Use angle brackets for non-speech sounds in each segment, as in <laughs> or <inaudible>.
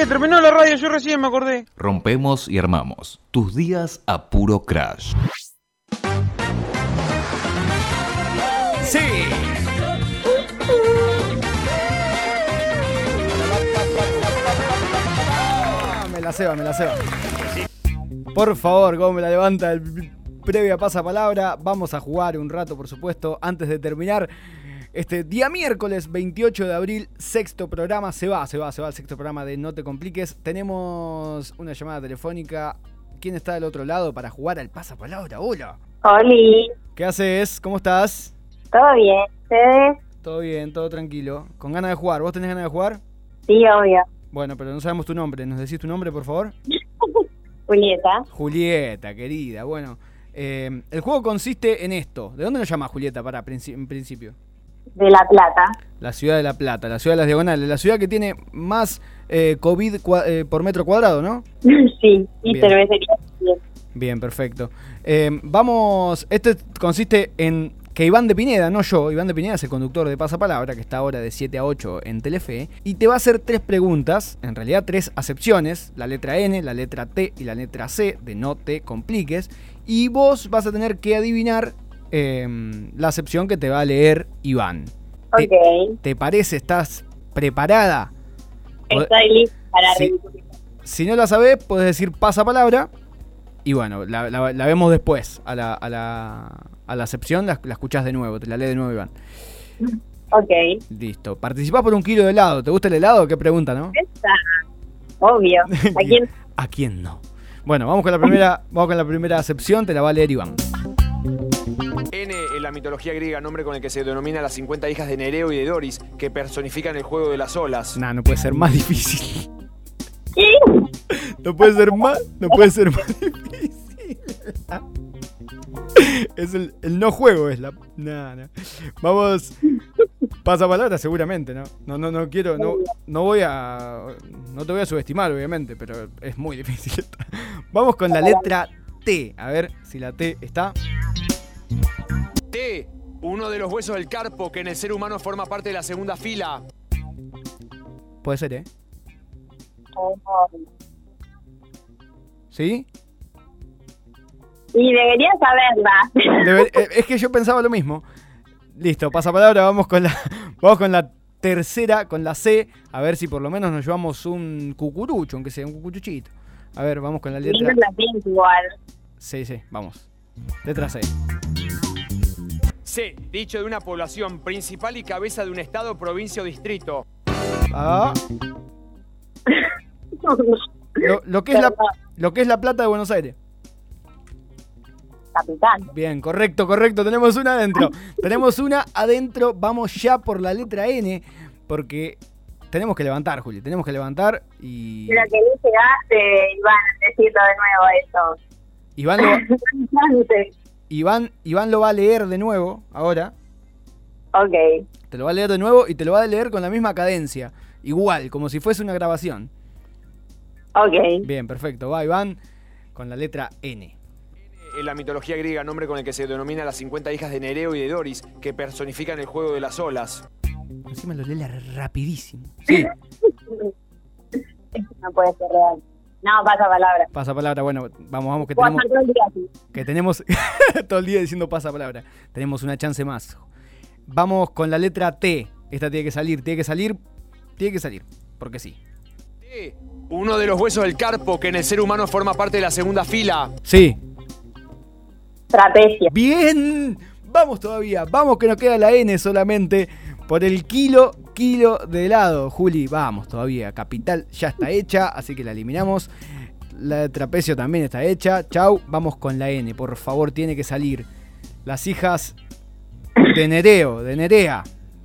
¿Qué? Terminó la radio, yo recién me acordé. Rompemos y armamos. Tus días a puro crash. Sí. Ah, me la ceba, me la ceba. Por favor, cómo me la levanta el previa pasapalabra. Vamos a jugar un rato, por supuesto, antes de terminar. Este día miércoles 28 de abril, sexto programa. Se va, se va, se va el sexto programa de No Te Compliques. Tenemos una llamada telefónica. ¿Quién está del otro lado para jugar al pasapalabra? Hola. Oli, ¿Qué haces? ¿Cómo estás? ¿todo bien? ¿Ustedes? Todo bien, todo tranquilo. ¿Con ganas de jugar? ¿Vos tenés ganas de jugar? Sí, obvio. Bueno, pero no sabemos tu nombre. ¿Nos decís tu nombre, por favor? <laughs> Julieta, Julieta, querida. Bueno, eh, el juego consiste en esto. ¿De dónde nos llama Julieta para princi- en principio? De La Plata. La ciudad de La Plata, la ciudad de las diagonales, la ciudad que tiene más eh, COVID eh, por metro cuadrado, ¿no? <laughs> sí, y Bien. cervecería. Bien, perfecto. Eh, vamos, este consiste en que Iván de Pineda, no yo, Iván de Pineda es el conductor de Pasapalabra, que está ahora de 7 a 8 en Telefe, y te va a hacer tres preguntas, en realidad tres acepciones, la letra N, la letra T y la letra C, de no te compliques, y vos vas a tener que adivinar eh, la acepción que te va a leer Iván. ¿Te, Ok, te parece? ¿Estás preparada? Estoy lista para ridiculizar. Si no la sabés, puedes decir pasapalabra. Y bueno, la, la- la vemos después. A la, a la, a la acepción la, la escuchás de nuevo. Te la lee de nuevo, Iván. Ok, Listo. Participás por un kilo de helado. ¿Te gusta el helado? ¿Qué pregunta, no? esta, obvio. ¿A <laughs> quién? ¿A quién no? Bueno, vamos con la primera, vamos con la primera acepción. Te la va a leer Iván. La mitología griega, nombre con el que se denomina las 50 hijas de Nereo y de Doris, que personifican el juego de las olas. Nah, no puede ser más difícil. ¿Qué? <laughs> No puede ser más, no puede ser más difícil. Es el, el no juego, es la. Nah, nah. Vamos. Pasa palabra seguramente, ¿no? No, no, no quiero, no, no voy a. No te voy a subestimar, obviamente, pero es muy difícil. <laughs> Vamos con la letra T. A ver si la T está. Uno de los huesos del carpo que en el ser humano forma parte de la segunda fila. Puede ser, ¿eh? ¿Sí? Y debería saberla. Debe- <laughs> eh, es que yo pensaba lo mismo. Listo, pasapalabra, vamos con la. <laughs> Vamos con la tercera, con la C. A ver si por lo menos nos llevamos un cucurucho, aunque sea un cucuruchito. A ver, vamos con la letra. Igual. Sí, sí, vamos. Letra C. C, dicho de una población principal y cabeza de un estado, provincia o distrito. Ah, <laughs> lo, lo que es la, lo que es la plata de Buenos Aires. Capitán. Bien, correcto, correcto. Tenemos una adentro. <laughs> Tenemos una adentro. Vamos ya por la letra N. Porque tenemos que levantar, Juli. Tenemos que levantar y. Pero que no llegaste, Iván, a decirlo de nuevo eso. Iván lo, Antes. <laughs> Iván, Iván lo va a leer de nuevo ahora. ok, Te lo va a leer de nuevo y te lo va a leer con la misma cadencia. Igual, como si fuese una grabación. ok. Bien, perfecto. Va Iván con la letra N. En la mitología griega, nombre con el que se denomina las 50 hijas de Nereo y de Doris, que personifican el juego de las olas. Encima lo lee rapidísimo. Sí, Esto <laughs> no puede ser real. No, pasa palabra. pasa palabra. Bueno, vamos, vamos, que Puedo tenemos, todo el día así. que tenemos <laughs> todo el día diciendo pasa palabra. Tenemos una chance más. Vamos con la letra T. Esta tiene que salir, tiene que salir, tiene que salir. Porque sí. T, uno de los huesos del carpo que en el ser humano forma parte de la segunda fila. Sí. Trapecio. Bien. Vamos todavía. Vamos que nos queda la N solamente. Por el kilo, kilo de helado. Juli, vamos todavía. Capital ya está hecha, así que la eliminamos. La de trapecio también está hecha. Chau. Vamos con la N. Por favor, tiene que salir. Las hijas de Nereo, de Nerea.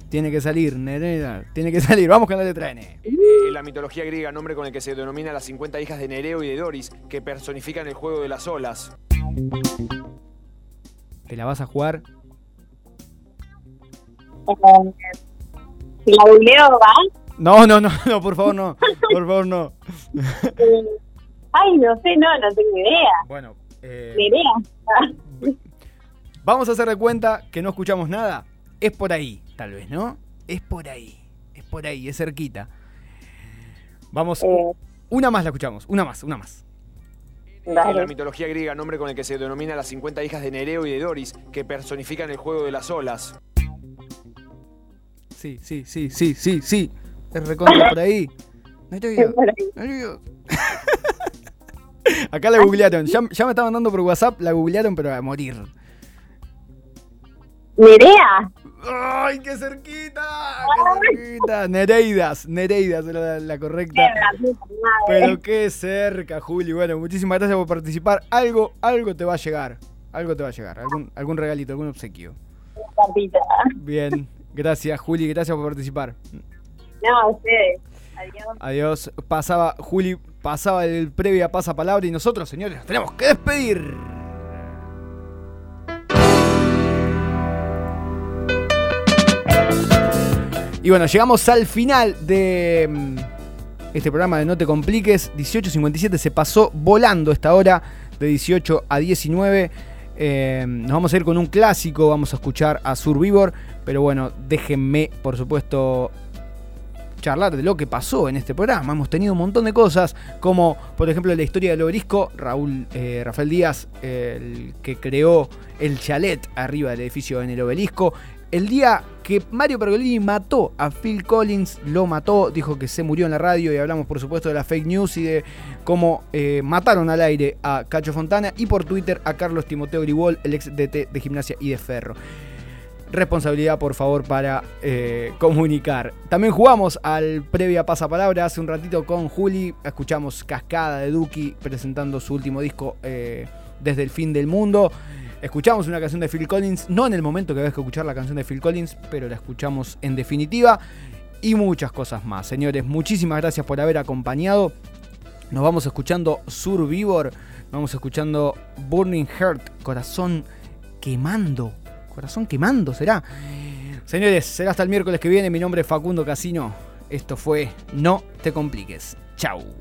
Tiene que salir, Nerea. Tiene que salir. Vamos con la letra N. En la mitología griega, nombre con el que se denomina las 50 hijas de Nereo y de Doris, que personifican el juego de las olas. ¿Te la vas a jugar? Si la googleo, ¿va? No, no, no, no, por favor, no. Por favor, no. <laughs> Ay, no sé, no, no tengo idea. Bueno, eh, idea. <laughs> Vamos a hacer de cuenta que no escuchamos nada. Es por ahí, tal vez, ¿no? Es por ahí. Es por ahí, es cerquita. Vamos. Eh, Una más la escuchamos, una más, una más. En la mitología griega, nombre con el que se denomina las 50 hijas de Nereo y de Doris, que personifican el juego de las olas. Sí, sí, sí, sí, sí, sí. Es recontra por ahí. No estoy yo. No estoy yo. <laughs> Acá la googlearon. Ya, ya me estaban mandando por WhatsApp, la googlearon, pero a morir. Nerea. ¡Ay, qué cerquita! ¡Qué cerquita! Nereidas, Nereidas era la, la correcta. Pero qué cerca, Juli. Bueno, muchísimas gracias por participar. Algo, algo te va a llegar. Algo te va a llegar. Algún, algún regalito, algún obsequio. Bien. Gracias, Juli. Gracias por participar. No, a ustedes. Adiós. Adiós. Pasaba, Juli, pasaba el previa pasapalabra y nosotros, señores, nos tenemos que despedir. Y bueno, llegamos al final de mm, este programa de No Te Compliques. 18.57 se pasó volando esta hora de 18 a 19. Eh, nos vamos a ir con un clásico, vamos a escuchar a Survivor. Pero bueno, déjenme, por supuesto, charlar de lo que pasó en este programa. Hemos tenido un montón de cosas, como por ejemplo la historia del obelisco. Raúl, eh, Rafael Díaz, el que creó el chalet arriba del edificio en el obelisco. El día que Mario Pergolini mató a Phil Collins, lo mató, dijo que se murió en la radio y hablamos por supuesto de la fake news y de cómo eh, mataron al aire a Cacho Fontana y por Twitter a Carlos Timoteo Gribol, el ex DT de gimnasia y de ferro responsabilidad por favor para eh, comunicar. También jugamos al previa pasapalabra hace un ratito con Juli, escuchamos Cascada de Duki presentando su último disco eh, desde el fin del mundo. Escuchamos una canción de Phil Collins, no en el momento que había que escuchar la canción de Phil Collins, pero la escuchamos en definitiva. Y muchas cosas más. Señores, muchísimas gracias por haber acompañado. Nos vamos escuchando Survivor, vamos escuchando Burning Heart, corazón quemando. Corazón quemando será. Señores, será hasta el miércoles que viene. Mi nombre es Facundo Casino. Esto fue No te compliques. Chau.